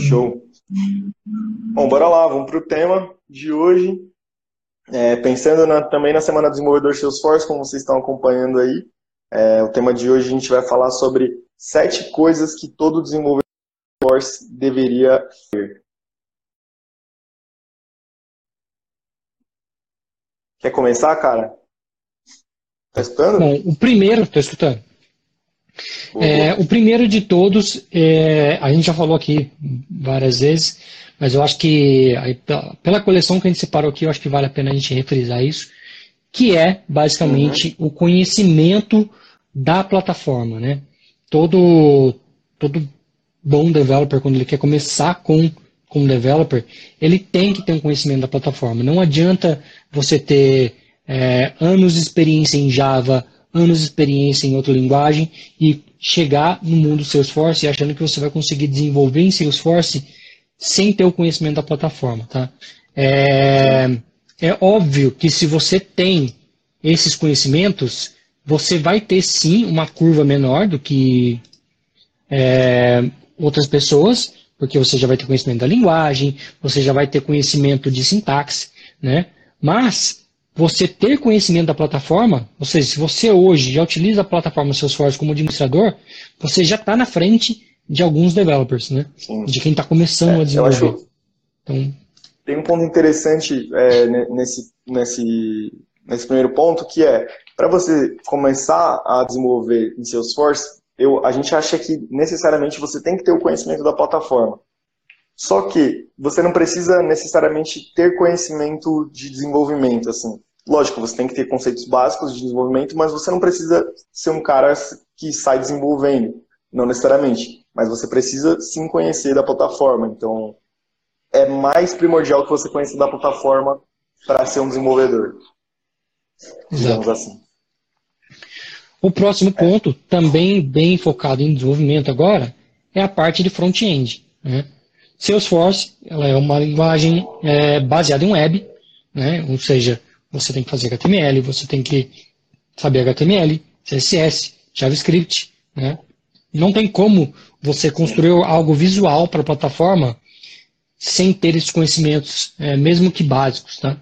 Show. Bom, bora lá, vamos para o tema de hoje. É, pensando na, também na Semana do Desenvolvedor Salesforce, como vocês estão acompanhando aí, é, o tema de hoje a gente vai falar sobre sete coisas que todo desenvolvedor Salesforce deveria ter. Quer começar, cara? Tá escutando? Bom, o primeiro, estou escutando. É, o primeiro de todos, é, a gente já falou aqui várias vezes, mas eu acho que pela coleção que a gente separou aqui, eu acho que vale a pena a gente refrisar isso, que é basicamente uhum. o conhecimento da plataforma, né? Todo, todo bom developer, quando ele quer começar com como developer, ele tem que ter um conhecimento da plataforma. Não adianta você ter é, anos de experiência em Java, anos de experiência em outra linguagem e chegar no mundo Salesforce achando que você vai conseguir desenvolver em Salesforce sem ter o conhecimento da plataforma. Tá? É, é óbvio que se você tem esses conhecimentos, você vai ter sim uma curva menor do que é, outras pessoas, porque você já vai ter conhecimento da linguagem, você já vai ter conhecimento de sintaxe, né? Mas você ter conhecimento da plataforma, ou seja, se você hoje já utiliza a plataforma Salesforce como administrador, você já está na frente de alguns developers, né? Sim. De quem está começando é, a desenvolver. Acho... Então... Tem um ponto interessante é, nesse, nesse, nesse primeiro ponto, que é, para você começar a desenvolver em Salesforce, eu, a gente acha que necessariamente você tem que ter o conhecimento da plataforma. Só que você não precisa necessariamente ter conhecimento de desenvolvimento, assim. Lógico, você tem que ter conceitos básicos de desenvolvimento, mas você não precisa ser um cara que sai desenvolvendo, não necessariamente. Mas você precisa sim conhecer da plataforma. Então, é mais primordial que você conheça da plataforma para ser um desenvolvedor. Digamos assim. O próximo ponto, também bem focado em desenvolvimento agora, é a parte de front-end. Né? Salesforce ela é uma linguagem é, baseada em web, né? ou seja, você tem que fazer HTML, você tem que saber HTML, CSS, JavaScript. Né? Não tem como você construir algo visual para a plataforma sem ter esses conhecimentos, é, mesmo que básicos. Tá?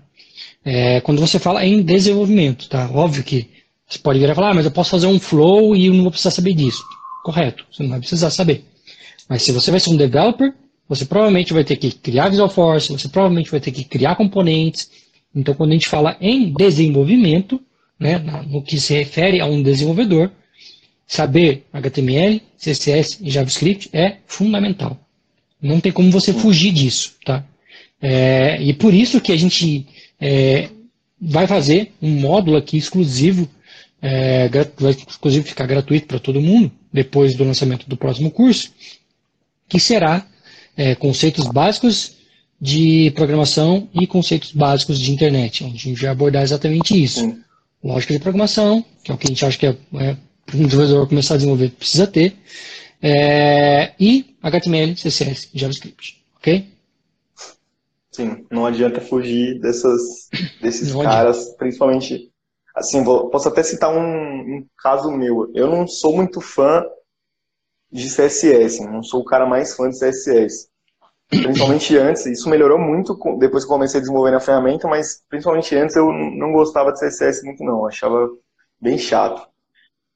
É, quando você fala em desenvolvimento, tá? óbvio que você pode virar e falar, ah, mas eu posso fazer um flow e eu não vou precisar saber disso. Correto, você não vai precisar saber. Mas se você vai ser um developer, você provavelmente vai ter que criar Visual Force, você provavelmente vai ter que criar componentes. Então, quando a gente fala em desenvolvimento, né, no que se refere a um desenvolvedor, saber HTML, CSS e JavaScript é fundamental. Não tem como você fugir disso, tá? É, e por isso que a gente é, vai fazer um módulo aqui exclusivo, é, vai exclusivo ficar gratuito para todo mundo, depois do lançamento do próximo curso, que será é, conceitos básicos de programação e conceitos básicos de internet, onde a gente vai abordar exatamente isso. Sim. Lógica de programação, que é o que a gente acha que é, é para um desenvolvedor começar a desenvolver precisa ter, é, e HTML, CSS e JavaScript, ok? Sim, não adianta fugir dessas, desses não caras, adianta. principalmente, assim, vou, posso até citar um, um caso meu, eu não sou muito fã de CSS. Não sou o cara mais fã de CSS. Principalmente antes, isso melhorou muito depois que comecei a desenvolver na ferramenta, mas principalmente antes eu não gostava de CSS muito não, achava bem chato.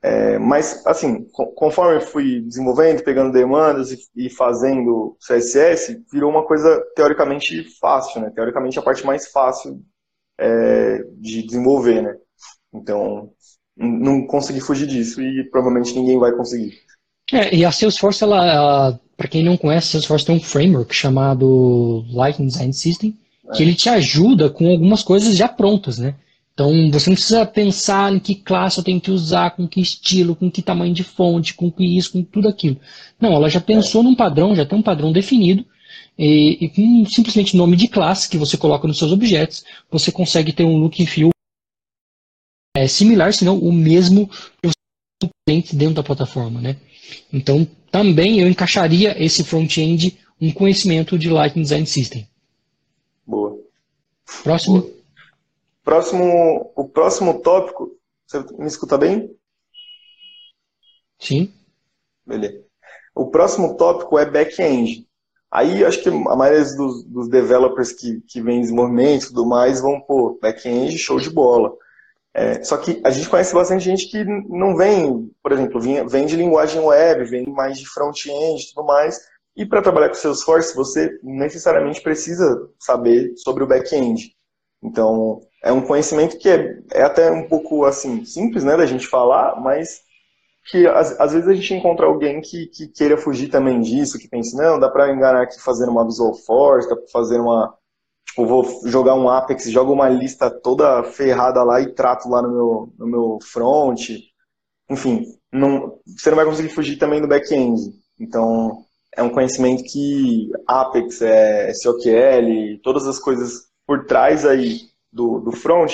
É, mas, assim, conforme fui desenvolvendo, pegando demandas e, e, fazendo CSS, virou uma coisa teoricamente fácil, né? Teoricamente a parte mais fácil é, de desenvolver, né? Então, não consegui fugir disso e provavelmente ninguém vai conseguir. É, e a Salesforce, ela, ela para quem não conhece, a Salesforce tem um framework chamado Lightning Design System, que ele te ajuda com algumas coisas já prontas, né? Então, você não precisa pensar em que classe eu tenho que usar, com que estilo, com que tamanho de fonte, com que isso, com tudo aquilo. Não, ela já pensou num padrão, já tem um padrão definido, e, e com simplesmente nome de classe que você coloca nos seus objetos, você consegue ter um look and feel é, similar, se não o mesmo que você tem dentro da plataforma, né? Então, também eu encaixaria esse front-end um conhecimento de Lightning Design System. Boa. Próximo. Boa. Próximo, o próximo tópico, você me escuta bem? Sim. Beleza. O próximo tópico é back-end. Aí acho que a maioria dos, dos developers que, que vêm desenvolvimento e tudo mais vão, pô, back-end, show de bola. É, só que a gente conhece bastante gente que não vem, por exemplo, vem, vem de linguagem web, vem mais de front-end e tudo mais. E para trabalhar com Salesforce, você necessariamente precisa saber sobre o back-end. Então, é um conhecimento que é, é até um pouco assim simples né, da gente falar, mas que às, às, vezes a gente encontra alguém que, que queira fugir também disso, que pense, não, dá para enganar aqui fazendo uma Visual Force, dá para fazer uma, tipo, vou jogar um Apex, jogo uma lista toda ferrada lá e trato lá no meu, no meu front. Enfim, não, você não vai conseguir fugir também do back-end. Então, é um conhecimento que Apex, é, SOQL, todas as coisas por trás aí do, do front,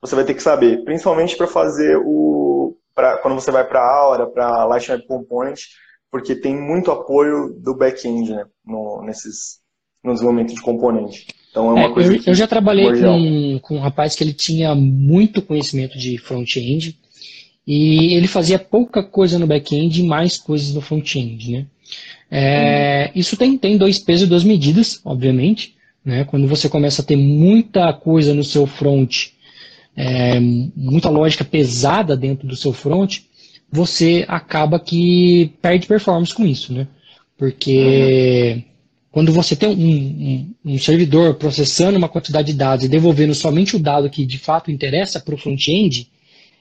você vai ter que saber, principalmente para fazer o pra, quando você vai para Aura, para Lightning Component, porque tem muito apoio do back-end né, no, nesses, no desenvolvimento de componente. Então é uma é, coisa eu, eu já trabalhei com, com um rapaz que ele tinha muito conhecimento de front-end e ele fazia pouca coisa no back-end e mais coisas no front-end. Né? É, hum. Isso tem, tem dois pesos e duas medidas, obviamente. Né? Quando você começa a ter muita coisa no seu front é, muita lógica pesada dentro do seu front, você acaba que perde performance com isso, né? Porque uhum. Quando você tem um, um, um, servidor processando uma quantidade de dados e devolvendo somente o dado que de fato interessa para o front-end,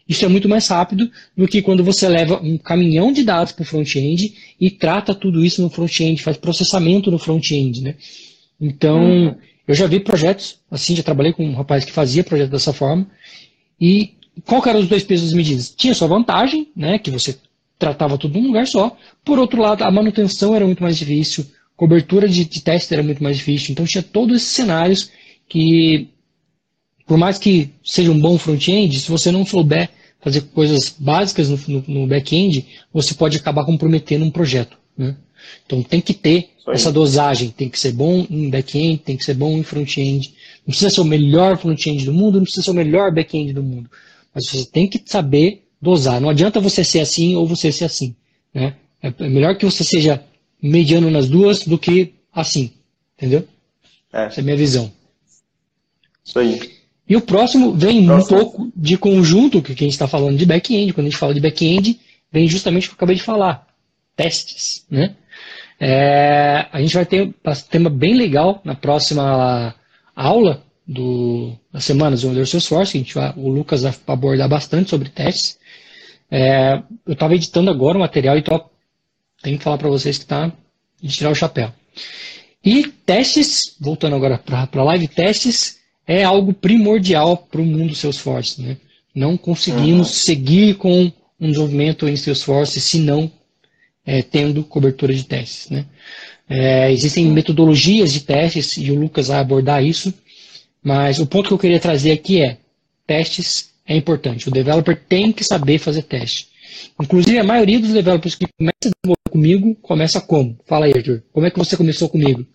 isso é muito mais rápido do que quando você leva um caminhão de dados para o front-end e trata tudo isso no front-end, faz processamento no front-end, né? Então, uhum. Eu já vi projetos, assim, já trabalhei com um rapaz que fazia projeto dessa forma. E qual eram os dois pesos e medidas? Tinha sua vantagem, né, que você tratava tudo num lugar só. Por outro lado, a manutenção era muito mais difícil, cobertura de, de teste era muito mais difícil. Então tinha todos esses cenários que, por mais que seja um bom front-end, se você não souber fazer coisas básicas no, no, no back-end, você pode acabar comprometendo um projeto. Né? Então tem que ter essa dosagem, tem que ser bom em back-end, tem que ser bom em front-end. Não precisa ser o melhor front-end do mundo, não precisa ser o melhor back-end do mundo. Mas você tem que saber dosar. Não adianta você ser assim ou você ser assim. Né? É, é melhor que você seja mediano nas duas do que assim. Entendeu? É. Essa é a minha visão. Isso aí. E o próximo vem próximo. um pouco de conjunto, que a gente está falando de back-end. Quando a gente fala de back-end, vem justamente o que eu acabei de falar. Testes. Né? É, a gente vai ter um tema bem legal na próxima aula do, das semanas do Under Salesforce, que a gente vai, o Lucas vai abordar bastante sobre testes. É, eu estava editando agora o material e tô, tenho que falar para vocês que está de tirar o chapéu. E testes, voltando agora para a live, testes é algo primordial para o mundo Salesforce. Né? Não conseguimos uhum. seguir com um desenvolvimento em Salesforce se não é, tendo cobertura de testes. Né? É, existem metodologias de testes, e o Lucas vai abordar isso, mas o ponto que eu queria trazer aqui é, testes é importante, o developer tem que saber fazer teste. Inclusive, a maioria dos developers que começam a desenvolver comigo, começa como? Fala aí, Arthur, como é que você começou comigo?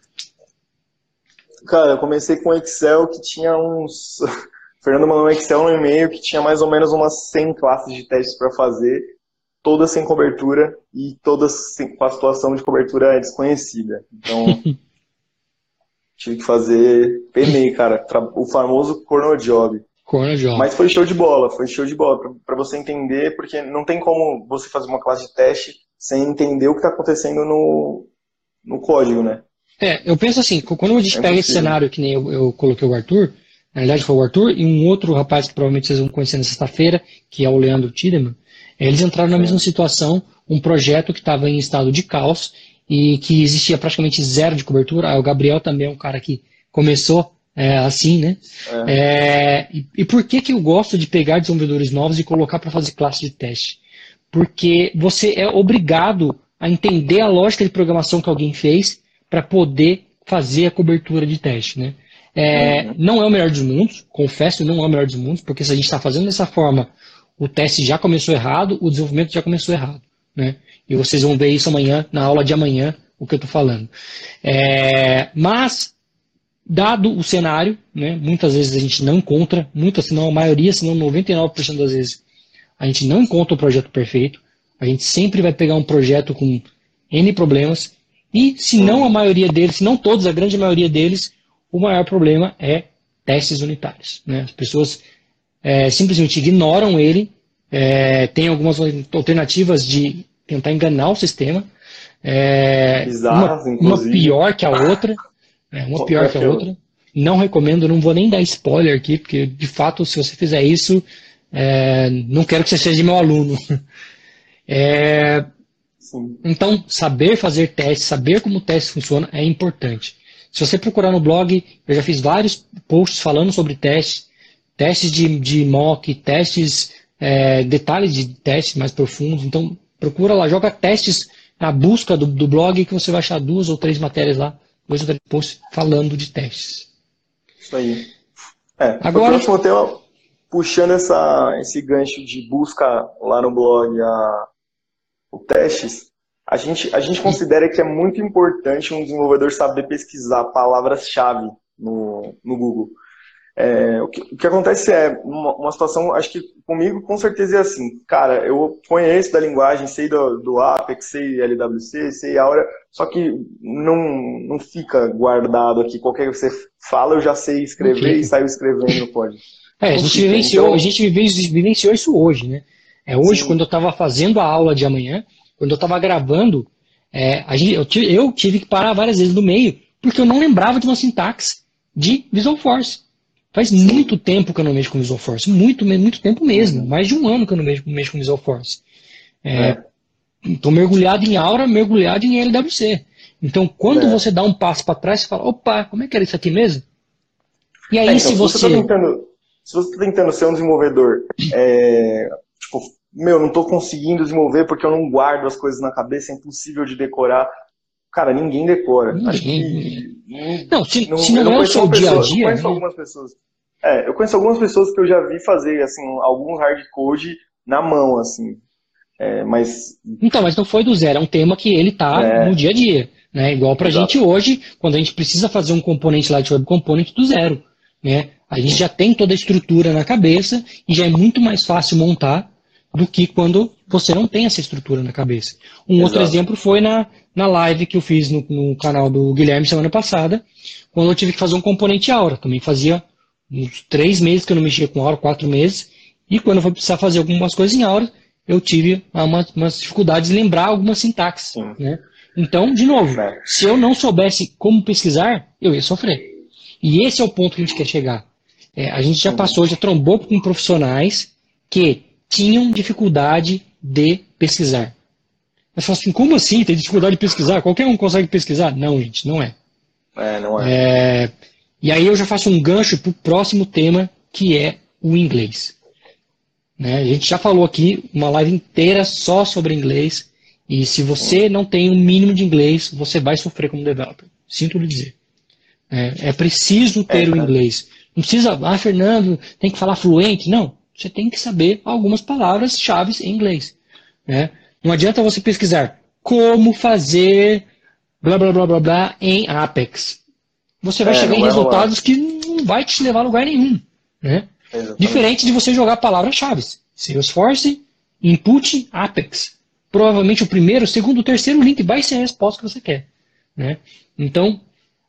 Cara, eu comecei com Excel que tinha uns... Fernando mandou um Excel no e-mail que tinha mais ou menos umas 100 classes de testes para fazer todas sem cobertura e todas com a situação de cobertura desconhecida. Então, tive que fazer, penei, cara, o famoso. Corno job. Mas foi show de bola, foi show de bola, para você entender, porque não tem como você fazer uma classe de teste sem entender o que está acontecendo no, no código, né? É, eu penso assim, quando a gente é pega esse cenário que nem eu, eu coloquei o Arthur, na verdade foi o Arthur e um outro rapaz que provavelmente vocês vão conhecer na sexta-feira, que é o Leandro Tiedemann, eles entraram na mesma situação, um projeto que estava em estado de caos e que existia praticamente zero de cobertura. Ah, o Gabriel também é um cara que começou é, assim, né? É. É, e, e, por que, que eu gosto de pegar desenvolvedores novos e colocar para fazer classe de teste? Porque você é obrigado a entender a lógica de programação que alguém fez para poder fazer a cobertura de teste, né? É, uhum. Não é o melhor dos mundos, confesso, não é o melhor dos mundos, porque se a gente está fazendo dessa forma o teste já começou errado, o desenvolvimento já começou errado. Né? E vocês vão ver isso amanhã, na aula de amanhã, o que eu estou falando. É, mas, dado o cenário, né, muitas vezes a gente não encontra, muitas, se não a maioria, se não 99% das vezes, a gente não encontra o projeto perfeito. A gente sempre vai pegar um projeto com N problemas. E se não a maioria deles, se não todos, a grande maioria deles, o maior problema é testes unitários. Né? As pessoas é, simplesmente ignoram ele, é, tem algumas alternativas de tentar enganar o sistema, é, Bizarras, uma, uma, pior que a outra, uma pior que a outra. Não recomendo, não vou nem dar spoiler aqui, porque de fato, se você fizer isso, é, não quero que você seja meu aluno. É, então, saber fazer testes, saber como o teste funciona é importante. Se você procurar no blog, eu já fiz vários posts falando sobre testes, testes de, de mock, testes, é, detalhes de testes mais profundos. Então, procura lá, joga testes na busca do, do blog que você vai achar duas ou três matérias lá, dois ou três posts falando de testes. Isso aí. É, Agora, tema, puxando essa, esse gancho de busca lá no blog a, o testes, a gente, a gente considera que é muito importante um desenvolvedor saber pesquisar palavras-chave no, no Google. É, o, que, o, que, acontece é, uma, uma, situação, acho que comigo com certeza é assim, cara, eu conheço da linguagem, sei do, do Apex, sei LWC, sei Aura, só que não, não fica guardado aqui, qualquer que você fala eu já sei escrever e saio escrevendo no código. É, a gente, vivenciou, a gente vivenciou isso hoje, né? É, hoje, Sim. quando eu estava fazendo a aula de amanhã, quando eu estava gravando, é, gente, eu, tive, eu, tive, que parar várias vezes no meio, porque eu não lembrava de uma sintaxe de Visual Force. Faz Sim. muito tempo que eu não mexo com Visual Force, muito, muito tempo mesmo, uhum. mais de um ano que eu não mexo, mexo com Visual Force. Estou é, é. mergulhado em Aura, mergulhado em LWC. Então, quando é. você dá um passo para trás, você fala, opa, como é que era isso aqui mesmo? E aí, é, então, se você... você tá tentando, se você está tentando ser um desenvolvedor, é, tipo, meu, não estou conseguindo desenvolver porque eu não guardo as coisas na cabeça, é impossível de decorar. Cara, ninguém decora. Ninguém. Acho que, não, se não, se não, é o seu dia a dia. Eu conheço né? algumas pessoas. É, eu conheço algumas pessoas que eu já vi fazer assim algum hard code na mão, assim. É, mas. Então, mas não foi do zero, é um tema que ele tá é. no dia a dia. Né? Igual pra Exato. gente hoje, quando a gente precisa fazer um componente lá de web component do zero. Né? A gente já tem toda a estrutura na cabeça e já é muito mais fácil montar do que quando você não tem essa estrutura na cabeça. Um Exato. outro exemplo foi na, na live que eu fiz no, no, canal do Guilherme semana passada, quando eu tive que fazer um componente Aura. Também fazia uns três meses que eu não mexia com Aura, quatro meses, e quando eu for precisar fazer algumas coisas em Aura, eu tive uma, umas dificuldades de lembrar algumas sintaxes. Né? Então, de novo, é. se eu não soubesse como pesquisar, eu ia sofrer. E esse é o ponto que a gente quer chegar. É, a gente já passou, já trombou com profissionais que tinham dificuldade de pesquisar. Mas fala assim, como assim? Tem dificuldade de pesquisar? Qualquer um consegue pesquisar? Não, gente, não é. É, não é. é e aí eu já faço um gancho para o próximo tema, que é o inglês. Né? A gente já falou aqui uma live inteira só sobre inglês. E se você não tem um mínimo de inglês, você vai sofrer como developer. Sinto lhe dizer. É, é preciso ter é, o inglês. Não precisa, ah, Fernando, tem que falar fluente. Não você tem que saber algumas palavras-chave em inglês. Né? Não adianta você pesquisar como fazer blá blá blá blá blá em Apex. Você vai é, chegar em resultados que não vai te levar a lugar nenhum. Né? Diferente de você jogar palavras-chave. Salesforce, input, Apex. Provavelmente o primeiro, o segundo, o terceiro link vai ser a resposta que você quer. Né? Então,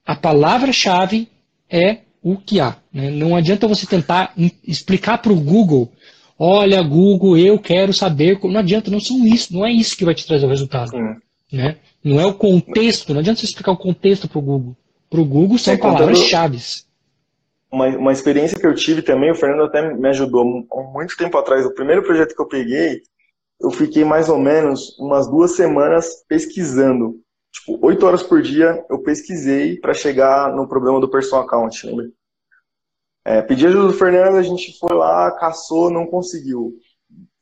a palavra-chave é o que há. Né? Não adianta você tentar explicar para o Google, olha, Google, eu quero saber. Não adianta, não são isso, não é isso que vai te trazer o resultado. Né? Não é o contexto, não adianta você explicar o contexto para o Google. Para o Google são é, palavras-chave. Uma, uma experiência que eu tive também, o Fernando até me ajudou muito tempo atrás. O primeiro projeto que eu peguei, eu fiquei mais ou menos umas duas semanas pesquisando tipo, oito horas por dia eu pesquisei para chegar no problema do personal account, lembra? É, pedi ajuda do Fernando, a gente foi lá, caçou, não conseguiu.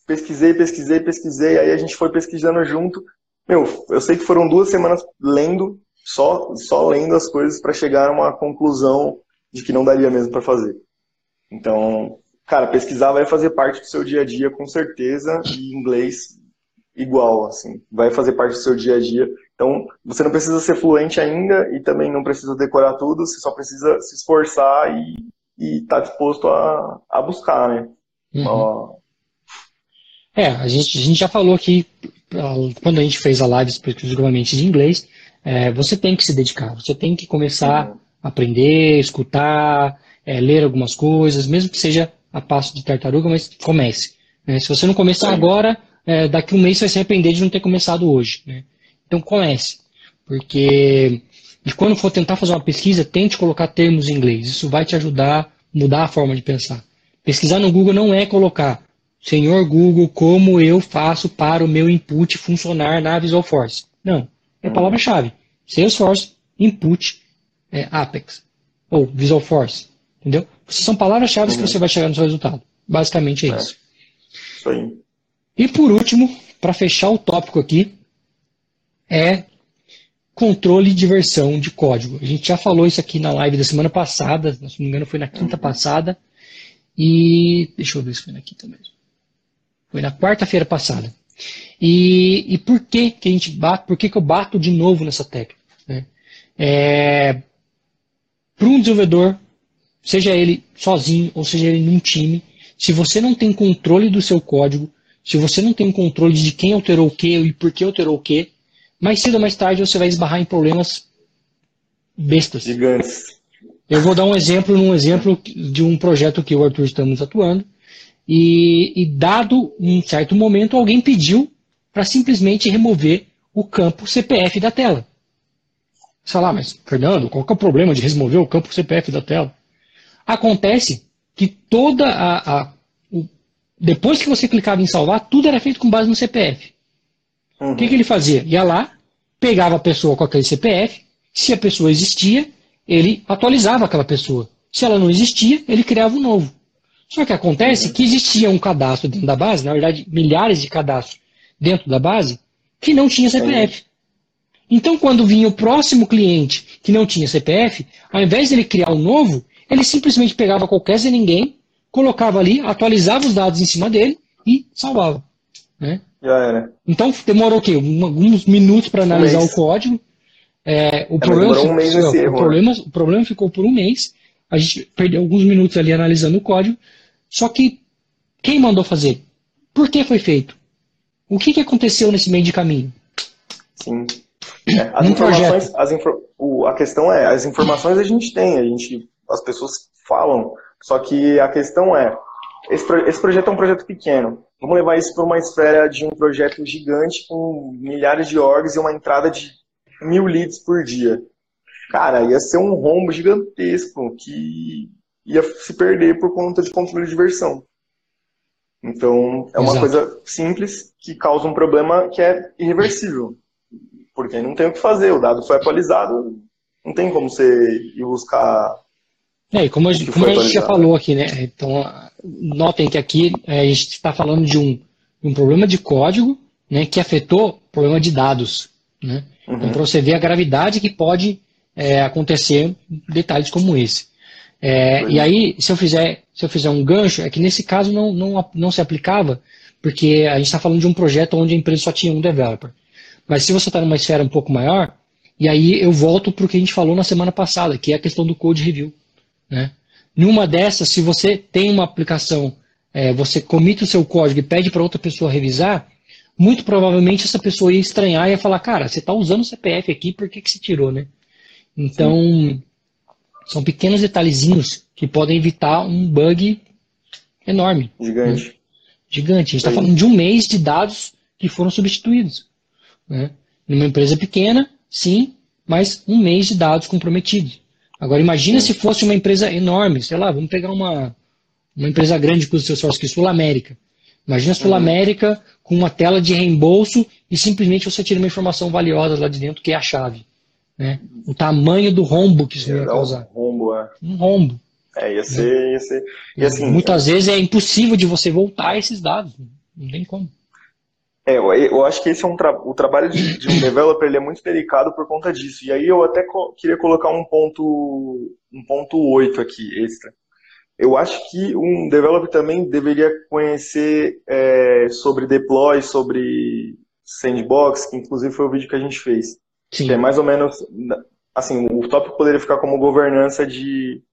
Pesquisei, pesquisei, pesquisei, aí a gente foi pesquisando junto. Meu, eu sei que foram duas semanas lendo, só, só lendo as coisas para chegar a uma conclusão de que não daria mesmo para fazer. Então, cara, pesquisar vai fazer parte do seu dia a dia com certeza, e inglês igual, assim, vai fazer parte do seu dia a dia. Então, você não precisa ser fluente ainda e também não precisa decorar tudo, você só precisa se esforçar e estar tá disposto a, a buscar, né? Uhum. É, a gente, a gente já falou aqui, quando a gente fez a live exclusivamente de inglês, é, você tem que se dedicar, você tem que começar uhum. a aprender, escutar, é, ler algumas coisas, mesmo que seja a passo de tartaruga, mas comece. Né? Se você não começar agora, é, daqui um mês você vai se arrepender de não ter começado hoje. Né? Então comece, porque e quando for tentar fazer uma pesquisa, tente colocar termos em inglês. Isso vai te ajudar a mudar a forma de pensar. Pesquisar no Google não é colocar Senhor Google, como eu faço para o meu input funcionar na Visual Force? Não. É palavra-chave. Salesforce, input, é, Apex. Ou Visual Force. Entendeu? São palavras-chave que você vai chegar no seu resultado. Basicamente é, é. isso. Isso aí. E por último, para fechar o tópico aqui, é controle de versão de código. A gente já falou isso aqui na live da semana passada, se não me engano foi na quinta uhum. passada. E deixa eu ver se foi na quinta mesmo. Foi na quarta-feira passada. E, e por que, que a gente bate, por que, que eu bato de novo nessa técnica? Né? É, Para um desenvolvedor, seja ele sozinho ou seja ele num time, se você não tem controle do seu código, se você não tem controle de quem alterou o que e por que alterou o que, mais cedo ou mais tarde você vai esbarrar em problemas bestas. Gigantes. Eu vou dar um exemplo num exemplo de um projeto que eu e o Arthur estamos atuando. E, e dado um certo momento, alguém pediu para simplesmente remover o campo CPF da tela. Sei lá, mas Fernando, qual é o problema de remover o campo CPF da tela? Acontece que toda a, a o, depois que você clicava em salvar, tudo era feito com base no CPF. Uhum. O que, que ele fazia? Ia lá, pegava a pessoa com aquele CPF, se a pessoa existia, ele atualizava aquela pessoa. Se ela não existia, ele criava um novo. Só que acontece que existia um cadastro dentro da base, na verdade, milhares de cadastros dentro da base, que não tinha CPF. Então, quando vinha o próximo cliente que não tinha CPF, ao invés de ele criar um novo, ele simplesmente pegava qualquer sem ninguém, colocava ali, atualizava os dados em cima dele e salvava. Né? Já era. Então demorou o quê? Alguns minutos para analisar um o código. É, o, é, problema, um o, erro, né? problema, o problema ficou por um mês. A gente perdeu alguns minutos ali analisando o código. Só que quem mandou fazer? Por que foi feito? O que, que aconteceu nesse meio de caminho? Sim. É, as informações, as infor, o, a questão é, as informações a gente tem, a gente, as pessoas falam. Só que a questão é, esse, esse projeto é um projeto pequeno. Vamos levar isso para uma esfera de um projeto gigante com milhares de orgs e uma entrada de mil leads por dia. Cara, ia ser um rombo gigantesco que ia se perder por conta de controle de versão. Então, é uma Exato. coisa simples que causa um problema que é irreversível. Porque não tem o que fazer, o dado foi atualizado, não tem como você ir buscar. É, e como a, gente, como a gente já falou aqui, né? Então, notem que aqui é, a gente está falando de um, um problema de código né, que afetou o problema de dados. Né? Uhum. Então, para você ver a gravidade que pode é, acontecer detalhes como esse. É, e aí, se eu, fizer, se eu fizer um gancho, é que nesse caso não, não, não se aplicava, porque a gente está falando de um projeto onde a empresa só tinha um developer. Mas se você está numa esfera um pouco maior, e aí eu volto para o que a gente falou na semana passada, que é a questão do code review. Né? Numa dessas, se você tem uma aplicação, é, você comita o seu código e pede para outra pessoa revisar, muito provavelmente essa pessoa ia estranhar e ia falar, cara, você está usando o CPF aqui, por que, que você tirou, né? Então, Sim. são pequenos detalhezinhos que podem evitar um bug enorme. Gigante. Né? Gigante. A gente está falando de um mês de dados que foram substituídos. Né? Numa empresa pequena, sim, mas um mês de dados comprometidos. Agora, imagina se fosse uma empresa enorme, sei lá, vamos pegar uma, uma empresa grande com o seu sócio, que é Sul América. Imagina a Sul uhum. América com uma tela de reembolso e simplesmente você tira uma informação valiosa lá de dentro, que é a chave. Né? O tamanho do rombo que isso ia causar. Um rombo, é. Um rombo. É, ia ser. Ia ser... E assim, Muitas é... vezes é impossível de você voltar esses dados. Não tem como. É, eu acho que esse é um tra o trabalho de, de, um developer ele é muito delicado por conta disso. E aí eu até co queria colocar um ponto um ponto 8 aqui extra. Eu acho que um developer também deveria conhecer é, sobre deploy, sobre sandbox, que inclusive foi o vídeo que a gente fez. Sim. Que é mais ou menos assim, o tópico poderia ficar como governança de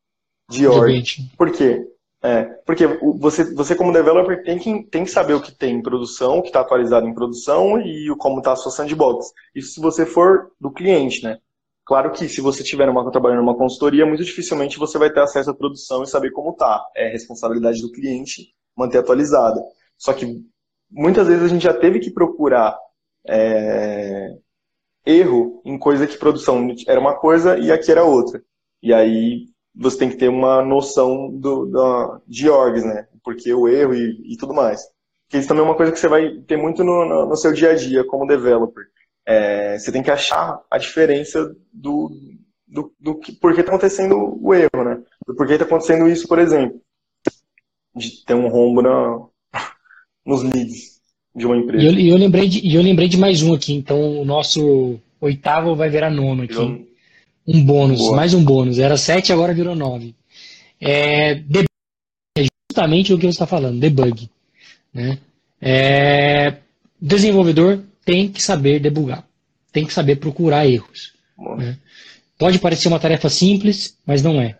de org. Por quê? É, porque você, você como developer tem que, tem que saber o que tem em produção, o que está atualizado em produção e como está a sua sandbox. Isso se você for do cliente, né? Claro que se você estiver trabalhando numa consultoria, muito dificilmente você vai ter acesso à produção e saber como está. É responsabilidade do cliente manter atualizada. Só que muitas vezes a gente já teve que procurar é, erro em coisa que produção era uma coisa e aqui era outra. E aí você tem que ter uma noção do, de orgs, né? Porque o erro e, e, tudo mais. Que isso também é uma coisa que você vai ter muito no, no, no seu dia a dia como developer. É, você tem que achar a diferença do, do, do que, por que está acontecendo o erro, né? Do porquê está acontecendo isso, por exemplo. De ter um rombo na, nos leads de uma empresa. E eu, eu, lembrei de, eu lembrei de mais um aqui, então o nosso oitavo vai virar nono aqui. Um bônus, Boa. mais um bônus. Era 7, agora virou 9. É, debug é justamente o que você está falando, debug. Né? É, desenvolvedor tem que saber debugar, tem que saber procurar erros. Né? Pode parecer uma tarefa simples, mas não é.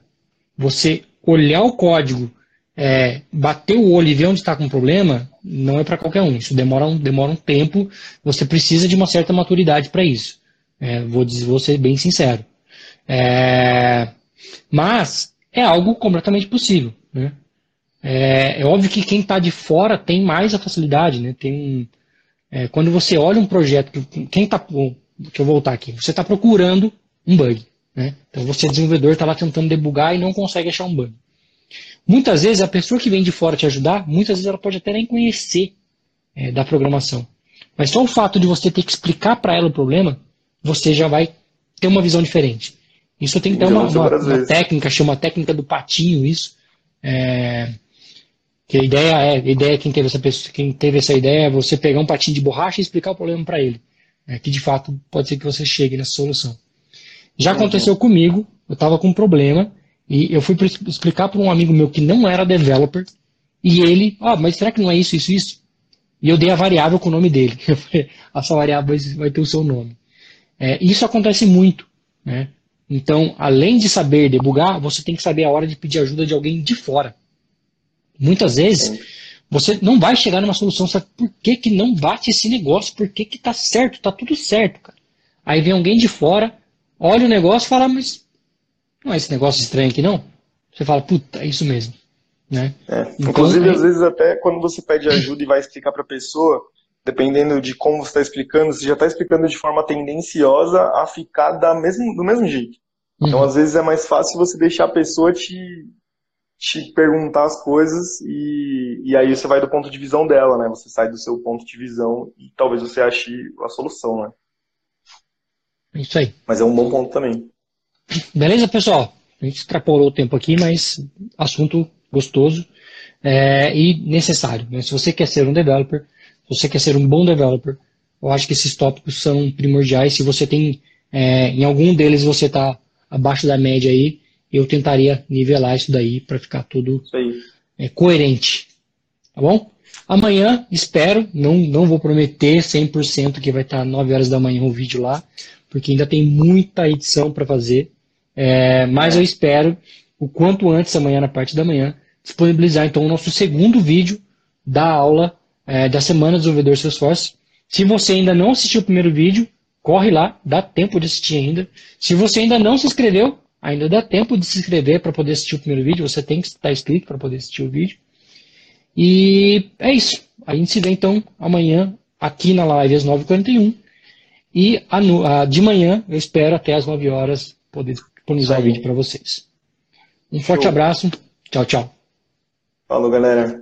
Você olhar o código, é, bater o olho e ver onde está com o problema, não é para qualquer um. Isso demora um, demora um tempo, você precisa de uma certa maturidade para isso. É, vou, dizer, vou ser bem sincero. É, mas é algo completamente possível. Né? É, é, óbvio que quem está de fora tem mais a facilidade. Né? Tem, é, quando você olha um projeto, quem está. Deixa eu voltar aqui. Você está procurando um bug. Né? Então você, desenvolvedor, está lá tentando debugar e não consegue achar um bug. Muitas vezes a pessoa que vem de fora te ajudar, muitas vezes ela pode até nem conhecer é, da programação. Mas só o fato de você ter que explicar para ela o problema, você já vai ter uma visão diferente. Isso tem que ter uma, uma, uma técnica, chama técnica do patinho, isso. É, que a ideia é, a ideia quem teve essa pessoa, quem teve essa ideia é você pegar um patinho de borracha e explicar o problema para ele. É, que de fato pode ser que você chegue nessa solução. Já aconteceu comigo, eu estava com um problema e eu fui explicar para um amigo meu que não era developer e ele, ah, mas será que não é isso, isso, isso? E eu dei a variável com o nome dele. Falei, essa variável vai ter o seu nome. É, isso acontece muito, né? Então, além de saber debugar, você tem que saber a hora de pedir ajuda de alguém de fora. Muitas vezes, você não vai chegar numa solução, sabe por que, que não bate esse negócio? Por que, que tá certo? Tá tudo certo, cara. Aí vem alguém de fora, olha o negócio e fala, mas não é esse negócio estranho aqui, não? Você fala, puta, é isso mesmo. Né? É. Então, Inclusive, é... às vezes, até quando você pede ajuda e vai explicar para a pessoa, dependendo de como você está explicando, você já está explicando de forma tendenciosa a ficar da mesmo, do mesmo jeito. Então, uhum. às vezes, é mais fácil você deixar a pessoa te, te perguntar as coisas e, e aí você vai do ponto de visão dela, né? Você sai do seu ponto de visão e talvez você ache a solução, né? Isso aí. Mas é um bom ponto também. Beleza, pessoal? A gente extrapolou o tempo aqui, mas assunto gostoso é, e necessário. Né? Se você quer ser um developer, se você quer ser um bom developer, eu acho que esses tópicos são primordiais. Se você tem, é, em algum deles você está abaixo da média aí, eu tentaria nivelar isso daí para ficar tudo é, coerente. Tá bom? Amanhã, espero, não, não vou prometer 100% que vai estar 9 horas da manhã o vídeo lá, porque ainda tem muita edição para fazer. É, mas eu espero, o quanto antes, amanhã, na parte da manhã, disponibilizar então o nosso segundo vídeo da aula é, da Semana do Desenvolvedor Salesforce. Se você ainda não assistiu o primeiro vídeo, corre lá, dá tempo de assistir ainda. Se você ainda não se inscreveu, ainda dá tempo de se inscrever para poder assistir o primeiro vídeo. Você tem que estar inscrito para poder assistir o vídeo. E é isso. A gente se vê então amanhã aqui na live às 9h41. E a, a, de manhã eu espero até às 9 horas poder disponibilizar o vídeo para vocês. Um forte Show. abraço. Tchau, tchau. Falou, galera.